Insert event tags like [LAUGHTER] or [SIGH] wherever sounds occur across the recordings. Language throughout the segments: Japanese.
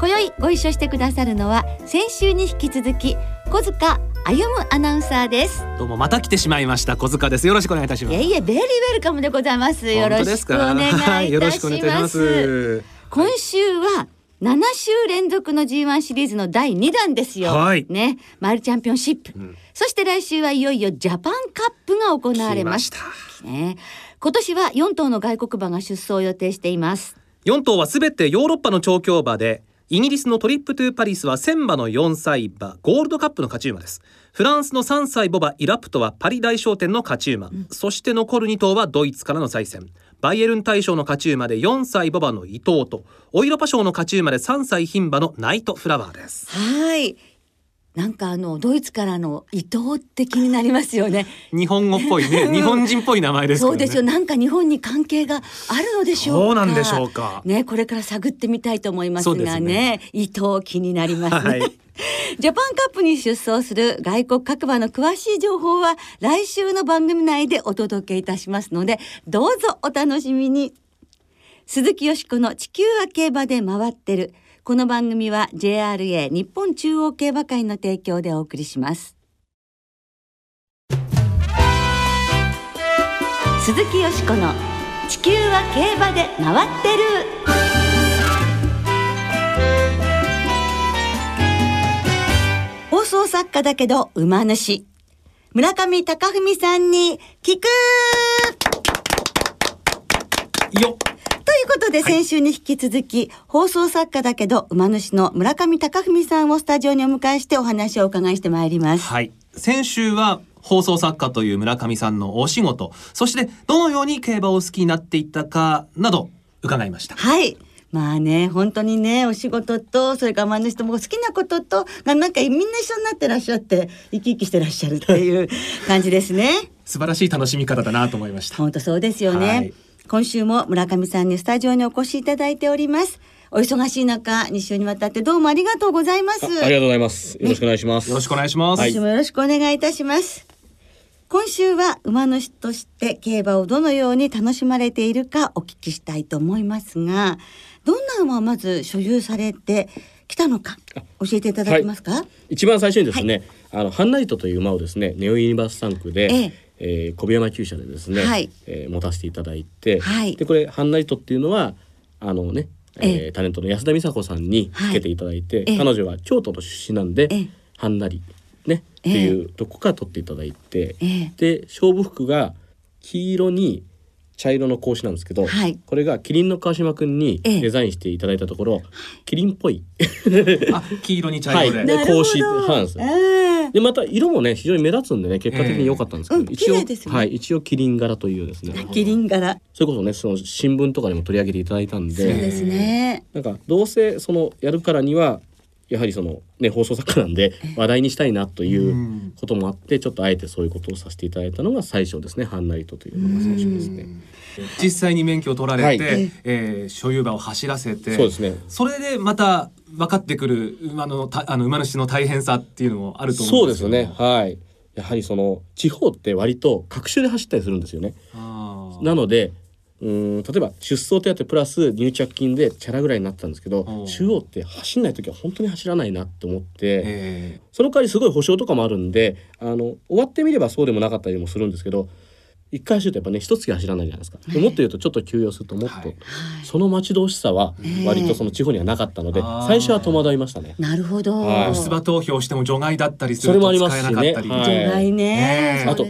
今宵ご一緒してくださるのは先週に引き続き小塚歩アナウンサーです。どうもまた来てしまいま小塚です。よろしくお願いいたします。いえいえ very welcome でございます。よろしくお願いいたします。今週は7週連続の G1 シリーズの第2弾ですよ。はい、ね、マイルチャンピオンシップ、うん、そして来週はいよいよジャパンカップが行われます。ね、今年は4頭の外国馬が出走を予定しています。4頭はすべてヨーロッパの調教馬で、イギリスのトリップトゥーパリスは1000馬の4歳馬ゴールドカップの勝ち馬です。フランスの3歳ボバイラプトはパリ大商店の勝ち馬、うん、そして残る2頭はドイツからの再戦。バイエルン大賞の勝ち馬で4歳ボバの伊藤とオイロパ賞の勝ち馬で3歳牝馬のナイトフラワーです。はいなんかあのドイツからの伊藤って気になりますよね。[LAUGHS] 日本語っぽいね、日本人っぽい名前です、ね、そうですよ。なんか日本に関係があるのでしょうそうなんでしょうか。ね、これから探ってみたいと思いますがね、ね伊藤気になりますね。はい、[LAUGHS] ジャパンカップに出走する外国各馬の詳しい情報は来週の番組内でお届けいたしますので、どうぞお楽しみに。鈴木よしこの地球は競馬で回ってる。この番組は JRA 日本中央競馬会の提供でお送りします。鈴木よしこの地球は競馬で回ってる。放送作家だけど馬主。村上隆文さんに聞く。よっ。いうことで、先週に引き続き、放送作家だけど、馬主の村上隆文さんをスタジオにお迎えしてお話をお伺いしてまいります。はい。先週は、放送作家という村上さんのお仕事、そしてどのように競馬を好きになっていったかなど伺いました。はい。まあね、本当にね、お仕事と、それから馬主とも好きなことと、なんかみんな一緒になってらっしゃって、生き生きしてらっしゃるっていう感じですね。[LAUGHS] 素晴らしい楽しみ方だなと思いました。本当そうですよね。はい今週も村上さんにスタジオにお越しいただいております。お忙しい中、2週にわたってどうもありがとうございます。ありがとうございます。よろしくお願いします。よろしくお願いします。今週もよろしくお願いいたします。今週は馬主として競馬をどのように楽しまれているかお聞きしたいと思いますが、どんな馬をまず所有されてきたのか教えていただけますか？はい、一番最初にですね、はい、あのハンナイトという馬をですね、ネオユニバース3区で、えええー、小部山厩舎でですね、はい、えー、持たせていただいて、はい、でこれハンナイトっていうのはあのね、えー、タレントの安田美沙子さんにつけていただいて、はい、彼女は京都の出身なんで、はんなりね、っていうとこから取っていただいて、で勝負服が黄色に茶色の格子なんですけど、はい、これがキリンの川島くんにデザインしていただいたところ、キリンっぽい。あ黄色に茶色で、はい、格子なんですよ、えー、でまた色もね非常に目立つんでね結果的に良かったんですけど、えー、一応、ね、はい一応キリン柄というですね。キリン柄。それこそねその新聞とかにも取り上げていただいたんで。そうですね。なんかどうせそのやるからにはやはりそのね放送作家なんで話題にしたいなということもあってちょっとあえてそういうことをさせていただいたのが最初ですね。ハンナイトというのが最初ですね。実際に免許を取られて、はい、えー、所有馬を走らせてそうですね。それでまた分かってくる馬のたあの馬主の大変さっていうのもあると思うんですそうですね。はい。やはりその地方って割と各種で走ったりするんですよね。なのでうん例えば出走手当プラス入着金でチャラぐらいになったんですけど中央って走んない時は本当に走らないなって思ってその代わりすごい保証とかもあるんであの終わってみればそうでもなかったりもするんですけど一回走るとやっぱね一月走らないじゃないですか、もっと言うとちょっと休養するともっと、はい、その待ち遠しさは割とその地方にはなかったので、最初は戸惑いましたね。なるほど、はい、出馬投票しても除外だったりすると使えなかったり、ねはい、除外ね。あと、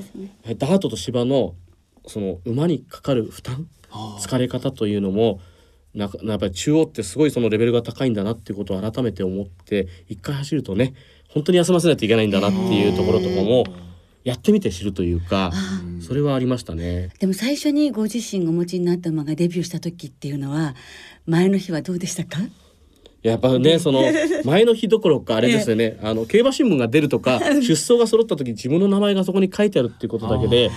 ダートと芝のその馬にかかる負担疲れ方というのもなやっぱり中央ってすごいそのレベルが高いんだなっていうことを改めて思って一回走るとね本当に休ませないといけないんだなっていうところとかもやってみて知るというかそれはありましたねでも最初にご自身がお持ちになった馬がデビューした時っていうのは前の日はどうでしたか？いやっぱねその [LAUGHS] 前の日どころかあれですよね、あの競馬新聞が出るとか [LAUGHS] 出走が揃った時自分の名前がそこに書いてあるっていうことだけで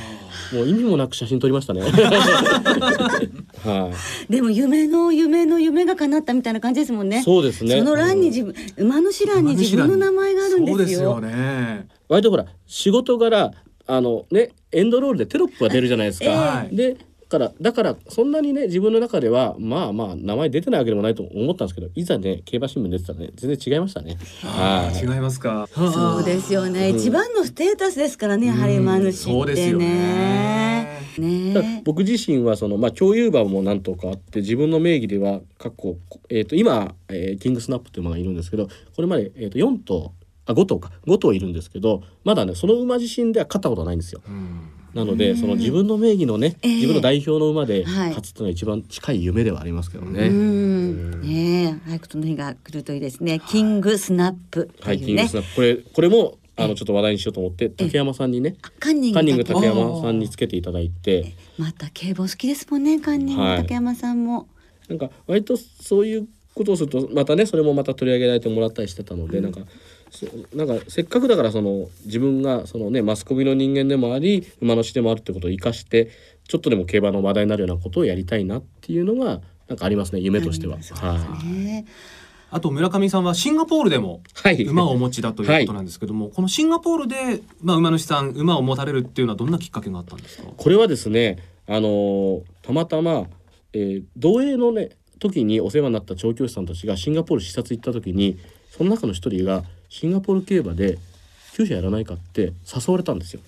もう意味もなく写真撮りましたね。[LAUGHS] はい。でも夢の夢の夢が叶ったみたいな感じですもんね。そうですね。その欄に自分、馬主欄に自分の名前があるんですよ。そうですよね。割とほら仕事柄あのねエンドロールでテロップが出るじゃないですか。えー、でからだからそんなにね自分の中ではまあまあ名前出てないわけでもないと思ったんですけどいざね競馬新聞出てたらね全然違いましたね。はい、違いますか？そうですよね、うん、一番のステータスですからね、やはり馬主ってね。ね僕自身はそのまあ共有馬もなんとかあって自分の名義では過去えっ、ー、と今、えー、キングスナップという馬がいるんですけどこれまでえっ、ー、と4頭あ5頭か。5頭いるんですけどまだねその馬自身では勝ったことはないんですよ。うん。なのでその自分の名義のね、えー、自分の代表の馬で勝つっていうのは一番近い夢ではありますけどね。ね早くその日が来るといいですね。キングスナップ、ね、はい、キングスナップ。これこれもあのちょっと話題にしようと思って竹山さんにねカンニング竹山さんにつけていただいて。また競馬好きですもんねカンニング。竹山さんも。なんか割とそういうことをするとまたねそれもまた取り上げられてもらったりしてたので、うん、なんかなんかせっかくだからその自分がそのねマスコミの人間でもあり馬主でもあるってことを生かしてちょっとでも競馬の話題になるようなことをやりたいなっていうのがなんかありますね夢としては。はい。あと村上さんはシンガポールでも馬をお持ちだということなんですけども、はい、このシンガポールで、まあ、馬主さん馬を持たれるっていうのはどんなきっかけがあったんですか？これはですねあのたまたま、えー、同営のね時にお世話になった調教師さんたちがシンガポール視察行った時にその中の一人がシンガポール競馬で厩舎やらないかって誘われたんですよ。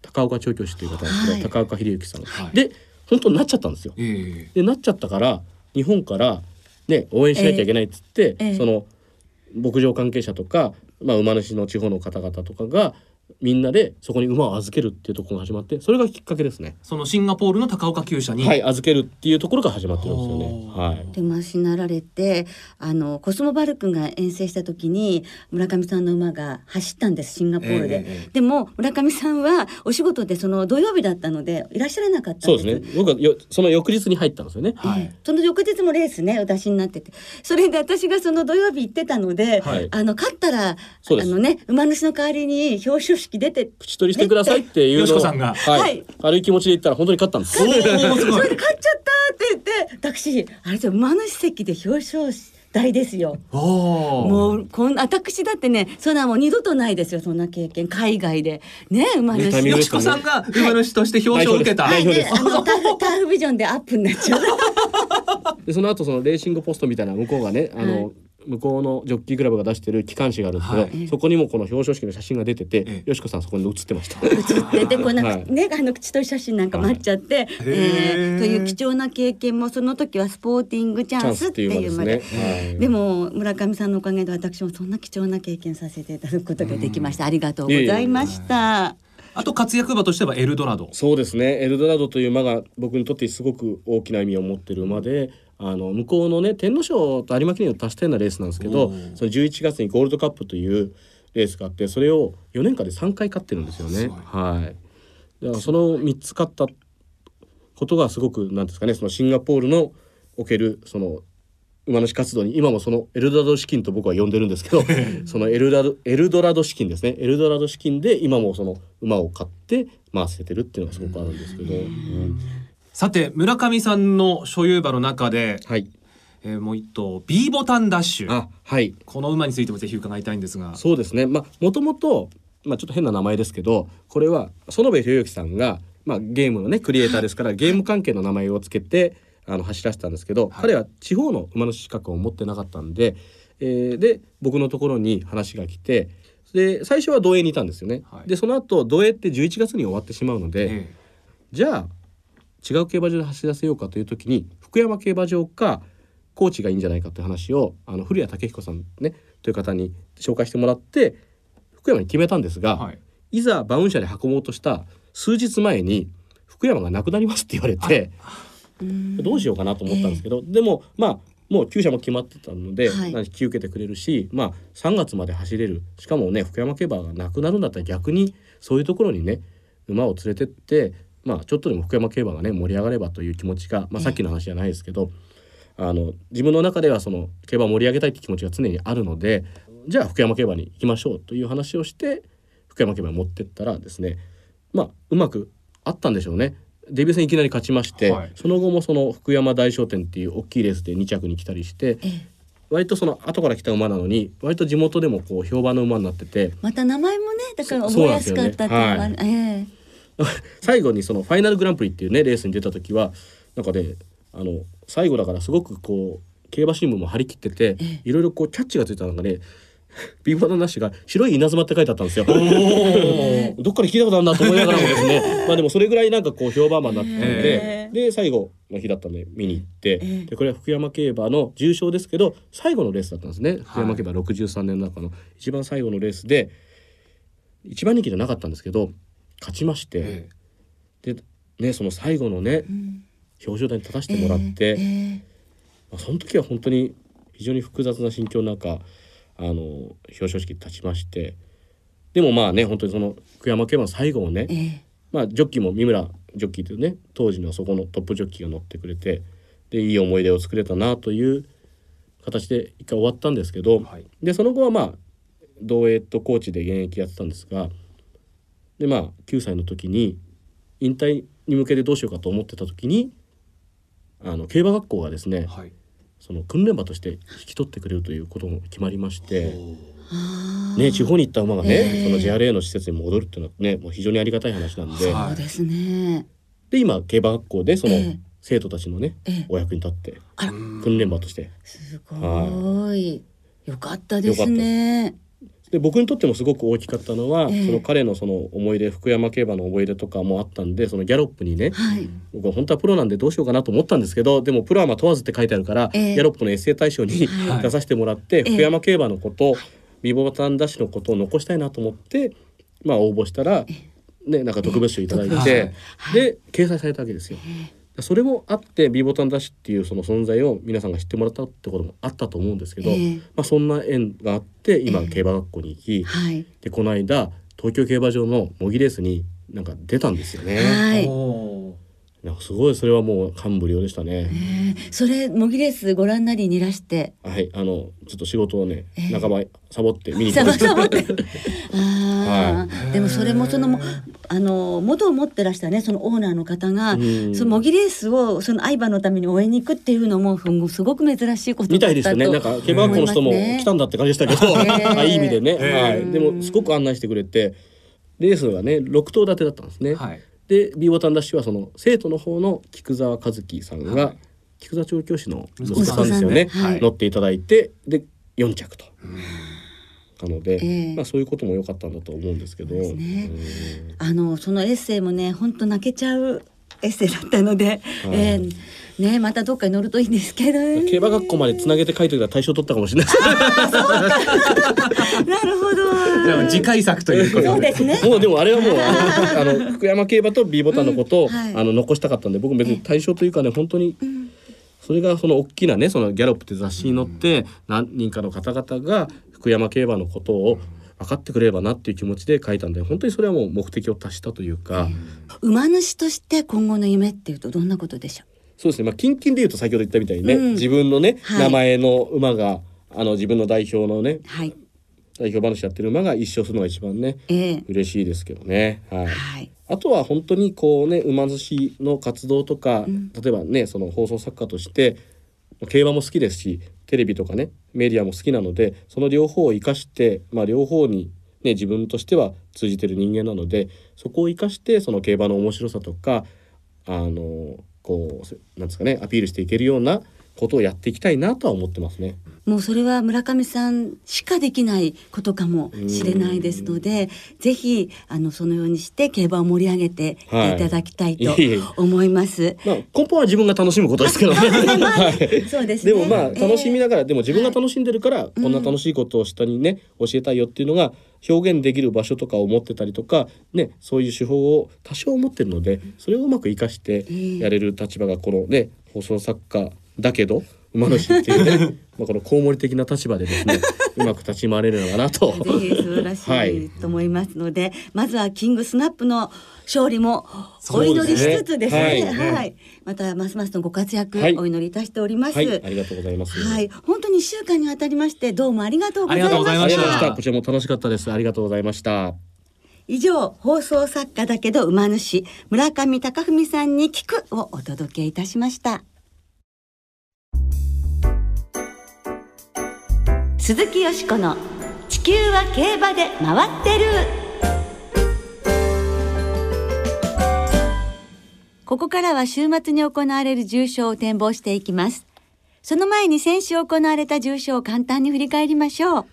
高岡調教師という方なんですけど、はい、高岡秀之さん、はい、で本当になっちゃったんですよ、えー、でなっちゃったから日本からね応援しなきゃいけないっつって、えー、その牧場関係者とか、まあ、馬主の地方の方々とかがみんなでそこに馬を預けるっていうところが始まってそれがきっかけですね。そのシンガポールの高岡厩舎に。はい預けるっていうところが始まってるんですよね。はい。でマシなられてあのコスモバルクが遠征した時に村上さんの馬が走ったんですシンガポールで、えー、でも村上さんはお仕事でその土曜日だったのでいらっしゃらなかったそうですね。僕はよその翌日に入ったんですよね、はい、その翌日もレースねお出しになってて。それで私がその土曜日行ってたので、はい、あの勝ったらあのね馬主の代わりに表彰式出て口取りしてくださいっていうのを、さんが、はい、軽い気持ちで言ったら本当に勝ったんです。それで勝っちゃったって言って私あれじゃ馬主席で表彰台ですよ。もうこん私だってねそんなもう二度とないですよそんな経験海外でね馬主。ね、よしこさんが馬主として表彰を受けた。はい、であのターターフビジョンでアップになっちゃう。でその後そのレーシングポストみたいな向こうがねあの、はい向こうのジョッキークラブが出してる機関誌があるんですけど、はい、そこにもこの表彰式の写真が出てて、ええ、よしこさんそこに写ってました。写っててこうなんか、はい、ねあの口と写真なんか待っちゃって、はい、えー、という貴重な経験もその時はスポーティングチャンスっていうまで、ね、でも村上さんのおかげで私もそんな貴重な経験させていただくことができました。ありがとうございました。あと活躍馬としてはエルドラド。そうですね。エルドラドという馬が僕にとってすごく大きな意味を持っている馬で、あの向こうのね天皇賞と有馬記念を足したようなレースなんですけどその11月にゴールドカップというレースがあってそれを4年間で3回勝ってるんですよね。はい、だからその3つ勝ったことがすごくなんですかねそのシンガポールのおけるその馬主活動に今もそのエルドラド資金と僕は呼んでるんですけど [LAUGHS] そのエルダドエルドラド資金ですね。エルドラド資金で今もその馬を買って回せてるっていうのがすごくあるんですけど。うんさて村上さんの所有馬の中で、はい、えー、もう一頭 B ボタンダッシュ。あはい。この馬についてもぜひ伺いたいんですが。そうですね。まあもともとまあちょっと変な名前ですけどこれは園部博之さんがまあゲームのねクリエイターですからゲーム関係の名前をつけてあの走らせたんですけど、はい、彼は地方の馬の資格を持ってなかったんで、えー、で僕のところに話が来てで最初は同営にいたんですよね、はい、でその後同営って11月に終わってしまうので、ええ、じゃあ違う競馬場で走らせようかという時に福山競馬場か高知がいいんじゃないかという話をあの古谷武彦さんねという方に紹介してもらって福山に決めたんですが、はい、いざ馬運車で運ぼうとした数日前に福山がなくなりますって言われてどうしようかなと思ったんですけど、えー、でもまあもう厩舎も決まってたので、はい、引き受けてくれるしまあ3月まで走れる。しかもね福山競馬がなくなるんだったら逆にそういうところにね馬を連れてってまあ、ちょっとでも福山競馬がね盛り上がればという気持ちが、まあ、さっきの話じゃないですけど、あの自分の中ではその競馬を盛り上げたいって気持ちが常にあるのでじゃあ福山競馬に行きましょうという話をして福山競馬に持ってったらですねまあうまくあったんでしょうね。デビュー戦いきなり勝ちまして、はい、その後もその福山大商店っていう大きいレースで2着に来たりして、ええ、割とその後から来た馬なのに割と地元でもこう評判の馬になっててまた名前もねだから覚えやすかったっていうのは、ねはい。えー、[LAUGHS] 最後にそのファイナルグランプリっていうねレースに出た時はなんかねあの最後だからすごくこう競馬新聞も張り切ってて、いろいろこうキャッチがついたのがね [LAUGHS] ビーフォーなしが白い稲妻って書いてあったんですよ。[LAUGHS] どっかで聞いたことあるなと思いながらもですね。まあでもそれぐらいなんかこう評判馬になっててで最後の日だったんで見に行ってでこれは福山競馬の重賞ですけど最後のレースだったんですね、福山競馬63年の中の一番最後のレースで一番人気じゃなかったんですけど勝ちまして、でねその最後のね、表彰台に立たせてもらって、まあ、その時は本当に非常に複雑な心境の中あの表彰式立ちましてでもまあね本当にその福山競馬の最後をね、えー、まあジョッキーも三村ジョッキーというね当時のそこのトップジョッキーが乗ってくれてでいい思い出を作れたなという形で一回終わったんですけど、はい、でその後はまあ同エとコーチで現役やってたんですがでまあ9歳の時に引退に向けてどうしようかと思ってた時にあの競馬学校がですね、はい、その訓練馬として引き取ってくれるということも決まりまして。ね、地方に行った馬がね、えー、その JRA の施設に戻るっていうのはねもう非常にありがたい話なんで。そうですね。で今競馬学校でその、生徒たちのね、えー、お役に立って訓練馬として。すごい、はい、よかったですねで僕にとってもすごく大きかったのは、えー、その彼のその思い出福山競馬の思い出とかもあったんでそのギャロップにね、はい、僕は本当はプロなんでどうしようかなと思ったんですけどでもプロはまあ問わずって書いてあるから、えー、ギャロップのエッセイ大賞に、はい、[LAUGHS] 出させてもらって、福山競馬のこと、ビボタンダッシュのことを残したいなと思ってまあ応募したら、ね、なんか特別賞いただいて、で掲載されたわけですよ。それもあって B ボタンダッシュっていうその存在を皆さんが知ってもらったってこともあったと思うんですけど、えー、まあ、そんな縁があって今競馬学校に行き、えーはい、でこの間東京競馬場の模擬レースになんか出たんですよね。はいなんかすごいそれはもう感無量でしたね。それ模擬レースご覧なりにいらして。はいあのちょっと仕事をね、えー、半ばサボって見に行きました。サボって。[LAUGHS] ああ、はい、でもそれもそのあの元を持ってらしたねそのオーナーの方が、その模擬レースをその相場のために応援に行くっていうのもすごく珍しいことみたいですね。なんか競馬学校の人も来たんだって感じでしたけど、[LAUGHS] あいい意味でね。はい。でもすごく案内してくれて。レースがね6頭立てだったんですね。はい、で B ボタンダッシュはその生徒の方の菊沢和樹さんが、はい、菊沢調教師の息子さんですよね、はい、乗っていただいてで4着と。なので、えー、まあそういうことも良かったんだと思うんですけど、ね、あのそのエッセイもね本当泣けちゃうエッセイだったので、はい、えー、ねまたどっかに乗るといいんですけど、ね、競馬学校までつなげて書いてたら大賞取ったかもしれない。なるほど。次回作ということそうですね。もうでもあれはもう [LAUGHS] あの福山競馬と B ボタンのことを、うんはい、あの残したかったんで僕別に大賞というかね本当に、それがその大きなねそのギャロップって雑誌に載って、何人かの方々が福山競馬のことを分かってくれればなっていう気持ちで書いたんで本当にそれはもう目的を達したというか、馬主として今後の夢っていうとどんなことでしょう？そうですね。まあ近々で言うと先ほど言ったみたいにね、うん、自分のね、はい、名前の馬があの自分の代表のね、はい、代表話やってる馬が一勝するのが一番ね、えー、嬉しいですけどね。はい、はい。あとは本当にこうね馬主の活動とか、うん、例えばねその放送作家として競馬も好きですしテレビとかねメディアも好きなのでその両方を生かして、まあ、両方に、ね、自分としては通じてる人間なのでそこを生かしてその競馬の面白さとかあのこうなんですかねアピールしていけるようなことをやっていきたいなとは思ってますね。もうそれは村上さんしかできないことかもしれないですので、ぜひあのそのようにして競馬を盛り上げていただきたいと思います。はい、まあ根本は自分が楽しむことですけどね。[LAUGHS] そうです、ね、でもまあ楽しみながら、えー、でも自分が楽しんでるから、こんな楽しいことを下にね教えたいよっていうのが表現できる場所とかを持ってたりとか、ね、そういう手法を多少持ってるのでそれをうまく生かしてやれる立場がこのね放送作家だけど馬主っていうね [LAUGHS] まあこのコウモリ的な立場でですね [LAUGHS] うまく立ち回れるのかなと。ぜひ素晴らしいと思いますので、はい、まずはキングスナップの勝利もお祈りしつつですね。すねはい、はい、またますますのご活躍、お祈りいたしております、はい。ありがとうございます。はい、本当に一週間にわたりましてどうもありがとうございました。こちらも楽しかったです。ありがとうございました。以上放送作家だけど馬主村上隆文さんに聞くをお届けいたしました鈴木よしこの地球は競馬で回ってる。ここからは週末に行われる重賞を展望していきます。その前に先週行われた重賞を簡単に振り返りましょう。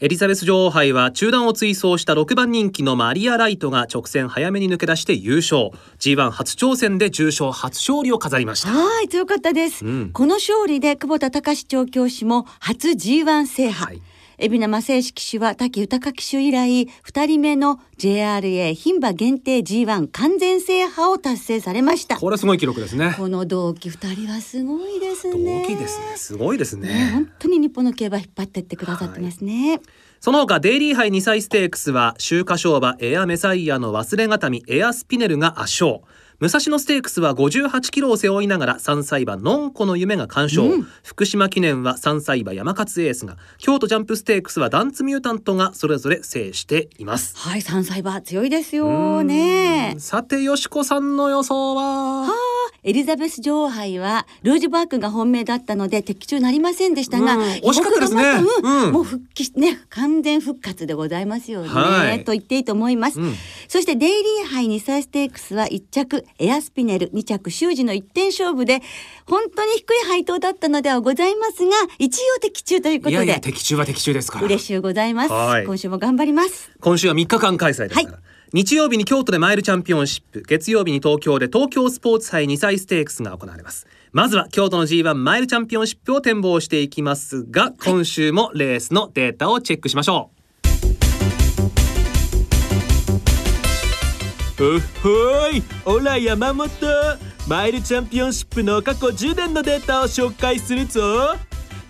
エリザベス女王杯は中断を追走した6番人気のマリア・ライトが直線早めに抜け出して優勝。G1 初挑戦で重賞初勝利を飾りました。はい強かったです、うん、この勝利で久保田隆調教師も初 G1 制覇、はい海老名正式騎手は滝豊騎手以来2人目の JRA 牝馬限定 G1 完全制覇を達成されました。これすごい記録ですね。この同期2人はすごいですね。同期ですね。すごいですね、ね、本当に日本の競馬引っ張ってってくださってますね、はい。その他デイリー杯2歳ステークスは秋華賞馬エアメサイアの忘れがたみエアスピネルが圧勝武蔵野ステークスは58キロを背負いながら3歳馬のんこの夢が完勝、うん、福島記念は3歳馬山勝エースが京都ジャンプステークスはダンツミュータントがそれぞれ制しています。はい3歳馬強いですよねさてよしこさんの予想は？はエリザベス女王杯はルージュバークが本命だったので的中なりませんでしたが、うん、惜しかったですね、うん、もう復帰ね完全復活でございますよね、はい、と言っていいと思います、うん、そしてデイリー杯2歳ステークスは1着エアスピネル2着修二の1点勝負で本当に低い配当だったのではございますが一応的中ということで。いやいや的中は的中ですから。嬉しゅうございます、はい、今週も頑張ります。今週は3日間開催ですから、はい日曜日に京都でマイルチャンピオンシップ月曜日に東京で東京スポーツ杯2歳ステークスが行われます。まずは京都の G1 マイルチャンピオンシップを展望していきますが今週もレースのデータをチェックしましょう。ほほいオラ山本マイルチャンピオンシップの過去10年のデータを紹介するぞ。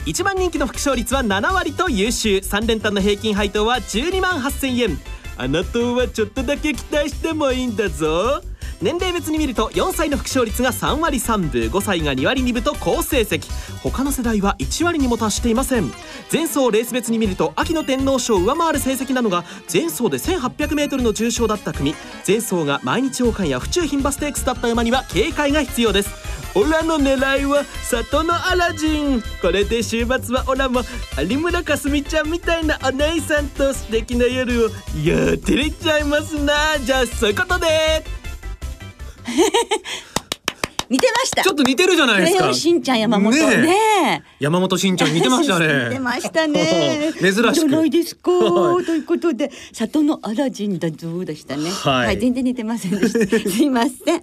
1番人気の副勝率は7割と優秀。3連単の平均配当は12万8000円あなたはちょっとだけ期待してもいいんだぞ。年齢別に見ると4歳の副勝率が3割3分5歳が2割2分と好成績。他の世代は1割にも達していません。前走レース別に見ると秋の天皇賞を上回る成績なのが前走で 1800m の重賞だった組。前走が毎日王冠や府中牝馬ステークスだった馬には警戒が必要です。オラの狙いは里のアラジン。これで週末はオラも有村架純ちゃんみたいなお姉さんと素敵な夜をいや照れちゃいますな。じゃあそういうことで。似てました。ちょっと似てるじゃないですか。しんちゃん山本。ねね山本しんちゃん似てましたね。似てましたね。[LAUGHS] [LAUGHS] 珍しく。いですか、はい、ということで里のアラジンだぞでしたね、はい、はい、全然似てませんでした。[LAUGHS] すいません。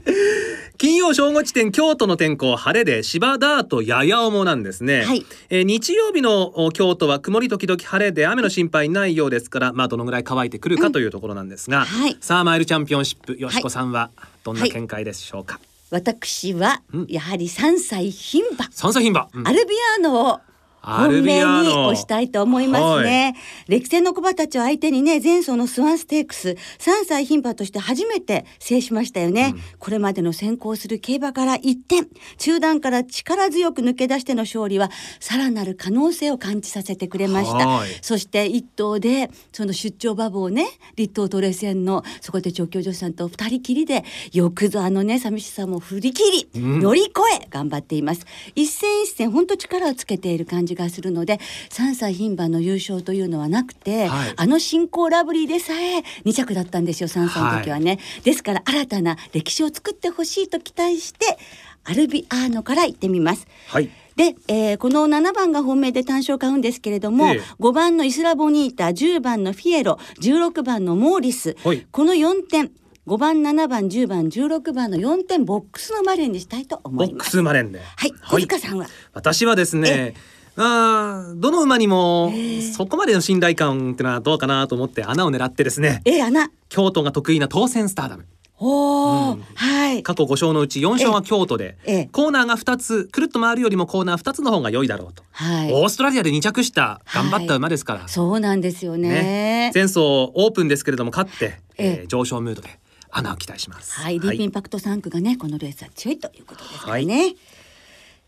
金曜正午地点京都の天候晴れで芝ダートやや重なんですね、はい、えー、日曜日の京都は曇り時々晴れで雨の心配ないようですからまあどのぐらい乾いてくるかというところなんですが、うん。はい、さあマイルチャンピオンシップよしこさんはどんな見解でしょうか、私はやはり3歳牝馬、3歳牝馬、うん、アルビアーノを本命に押したいと思いますね。歴戦の小馬たちを相手にね、前走のスワンステークス、3歳牝馬として初めて制しましたよね。うん、これまでの先行する競馬から一転、中段から力強く抜け出しての勝利は、さらなる可能性を感じさせてくれました。そして一頭で、その出張馬房ね、立東トレセンの、そこで調教女子さんと二人きりで、よくぞあのね、寂しさも振り切り、乗り越え、頑張っています。一戦一戦、本当力をつけている感じがするので3歳牝馬の優勝というのはなくて、はい、あの新興ラブリーでさえ2着だったんですよ3歳の時はね、はい、ですから新たな歴史を作ってほしいと期待してアルビアーノから行ってみます。はい。で、えー、この7番が本命で単勝買うんですけれども、ええ、5番のイスラボニータ10番のフィエロ16番のモーリス、はい、この4点5番7番10番16番の4点ボックスのマレンにしたいと思います。ボックスマレンではい。小塚さんは。私はですねあどの馬にもそこまでの信頼感ってのはどうかなと思って穴を狙ってですね。え穴。京都が得意な当選スターダム。おうん、はい。過去5勝のうち4勝は京都で、コーナーが2つくるっと回るよりもコーナー2つの方が良いだろうと、はい、オーストラリアで2着した頑張った馬ですから、はい、そうなんですよね、ね、前走オープンですけれども勝って、ええ上昇ムードで穴を期待します。はい。ディープインパクト3区がねこのレースは強いということですね、はい、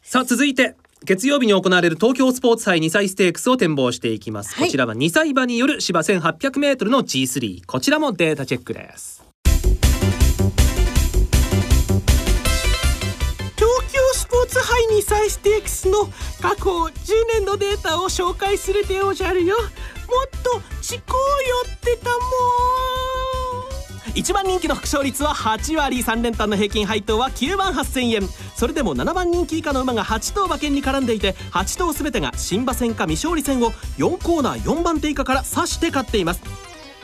さあ続いて月曜日に行われる東京スポーツ杯2歳ステークスを展望していきます、はい、こちらは2歳馬による芝 1800m の G3 こちらもデータチェックです。東京スポーツ杯2歳ステークスの過去10年のデータを紹介するでおじゃるよ。もっと地高寄ってたも1番人気の副勝率は8割。3連単の平均配当は9万8000円。それでも7番人気以下の馬が8頭馬券に絡んでいて8頭全てが新馬戦か未勝利戦を4コーナー4番手以下から指して勝っています。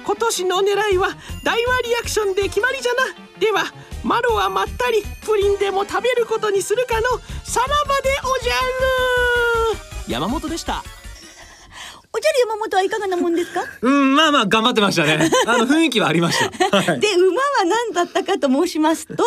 今年の狙いは大和リアクションで決まりじゃな。ではマロはまったりプリンでも食べることにするかのさらばでおじゃる。山本でした。おじゃる山本はいかがなもんですか？うんまあまあ頑張ってましたね。あの雰囲気はありました、はい、で馬は何だったかと申しますと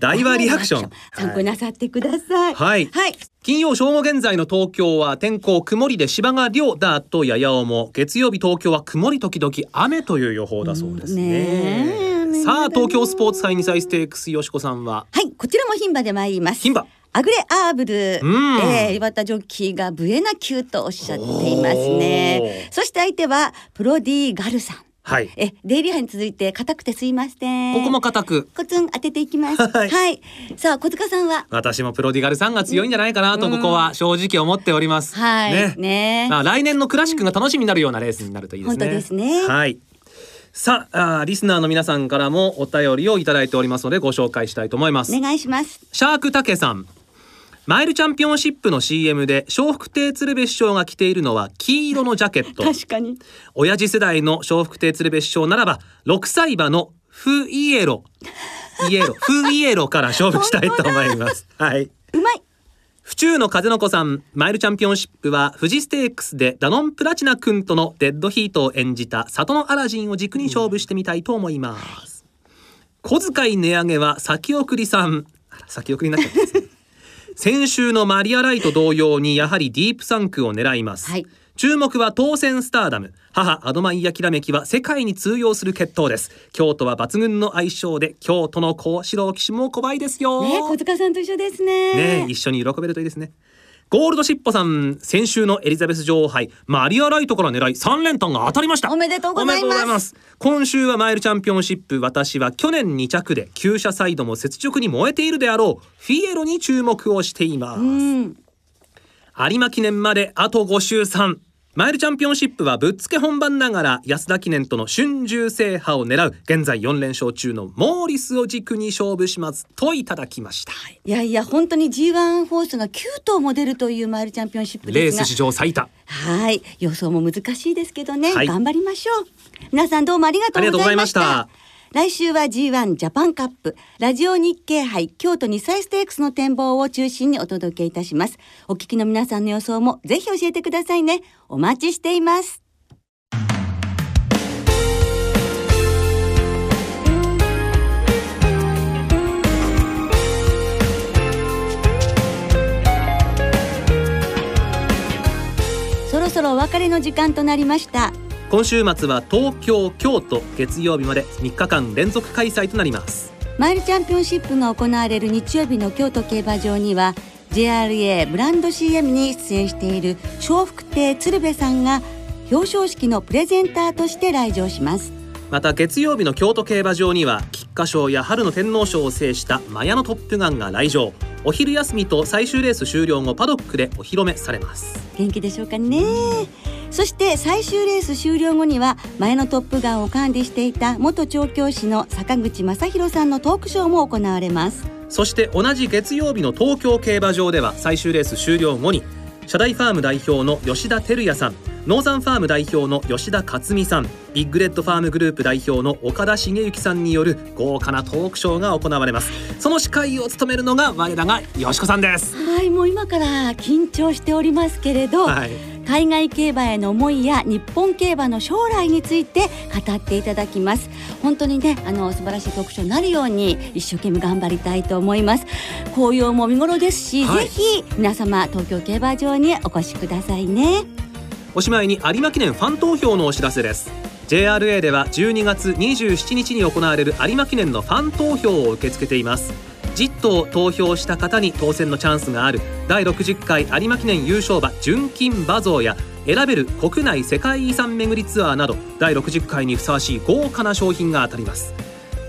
大和リアクション。参考なさってください。はい、はい、金曜正午現在の東京は天候曇りで芝が涼だとややおも。月曜日東京は曇り時々雨という予報だそうですね。ねさあ東京スポーツ杯2歳ステークスよしこさんは。はい。こちらも牝馬で参ります。牝馬アグレアーブル、うん、えー、岩田ジョッキーがブエナ級とおっしゃっていますね。そして相手はプロディガルさん。はい。え、デイリー杯に続いて硬くてすいません。ここも硬く。コツン当てていきます。[LAUGHS] はい、はい。さあ、小塚さんは？私もプロディガルさんが強いんじゃないかなと、ここは正直思っております。はい。ね。ねまあ、来年のクラシックが楽しみになるようなレースになるといいですね。本当ですね。はい。さああリスナーの皆さんからもお便りをいただいておりますのでご紹介したいと思いますお願いしますシャークタケさんマイルチャンピオンシップの CM で笑福亭鶴瓶師匠が着ているのは黄色のジャケット。確かに。親父世代の笑福亭鶴瓶師匠ならば6歳馬のフイエロ。イエロ。フイエロから勝負したいと思います。はい。うまい。府中の風の子さんマイルチャンピオンシップは富士ステークスでダノンプラチナ君とのデッドヒートを演じた里のアラジンを軸に勝負してみたいと思います、小遣い値上げは先送りさん。先送りになっちゃった。ですね先週のマリアライト同様にやはりディープサンクを狙います、はい、注目は当選スターダム。母アドマイヤきらめきは世界に通用する決闘です。京都は抜群の相性で京都の高志郎騎手も小倍ですよ。ね小塚さんと一緒ですね。ね一緒に喜べるといいですねゴールドシッポさん先週のエリザベス女王杯。マリアライトから狙い。3連単が当たりました。おめでとうございます。今週はマイルチャンピオンシップ私は去年2着で旧車サイドも雪辱に燃えているであろうフィエロに注目をしています。有馬記念まであと5週3マイルチャンピオンシップはぶっつけ本番ながら安田記念との春秋制覇を狙う現在4連勝中のモーリスを軸に勝負しますといただきました。いやいや本当に G1 フォースが9頭も出るというマイルチャンピオンシップレース史上最多。はい。予想も難しいですけどね、はい、頑張りましょう。皆さんどうもありがとうございました来週は G1 ジャパンカップ。ラジオ日経杯京都2歳ステークスの展望を中心にお届けいたします。お聞きの皆さんの予想もぜひ教えてくださいね。お待ちしています。そろそろお別れの時間となりました。今週末は東京京都月曜日まで3日間連続開催となります。マイルチャンピオンシップが行われる日曜日の京都競馬場には JRA ブランド CM に出演している笑福亭鶴瓶さんが表彰式のプレゼンターとして来場します。また月曜日の京都競馬場には菊花賞や春の天皇賞を制したマヤのトップガンが来場。お昼休みと最終レース終了後パドックでお披露目されます。元気でしょうかね。そして最終レース終了後にはマヤノトップガンを管理していた元調教師の坂口正大さんのトークショーも行われます。そして同じ月曜日の東京競馬場では最終レース終了後に社台ファーム代表の吉田照哉さん。ノーザンファーム代表の吉田勝己さん。ビッグレッドファームグループ代表の岡田繁幸さんによる豪華なトークショーが行われます。その司会を務めるのが我らがよしこさんです。はいもう今から緊張しておりますけれど、はい、海外競馬への思いや日本競馬の将来について語っていただきます。本当にねあの素晴らしい特徴になるように一生懸命頑張りたいと思います。紅葉も見頃ですし、はい、ぜひ皆様東京競馬場にお越しくださいね。おしまいに有馬記念ファン投票のお知らせです。JRA では12月27日に行われる有馬記念のファン投票を受け付けています。10頭投票した方に当選のチャンスがある。第60回有馬記念優勝馬純金馬像や選べる国内世界遺産巡りツアーなど第60回にふさわしい豪華な商品が当たります。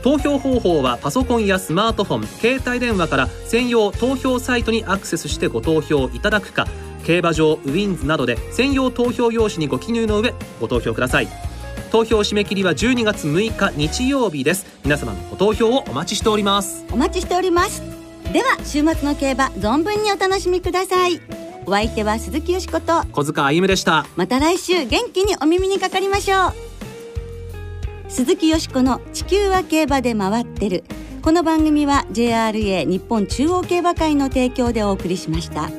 投票方法はパソコンやスマートフォン携帯電話から専用投票サイトにアクセスしてご投票いただくか競馬場ウィンズなどで専用投票用紙にご記入の上ご投票ください。投票締め切りは12月6日日曜日です。皆様のご投票をお待ちしております。お待ちしております。では週末の競馬存分にお楽しみください。お相手は鈴木よしこと小塚歩でした。また来週元気にお耳にかかりましょう。鈴木よしこの地球は競馬で回ってる。この番組は JRA 日本中央競馬会の提供でお送りしました。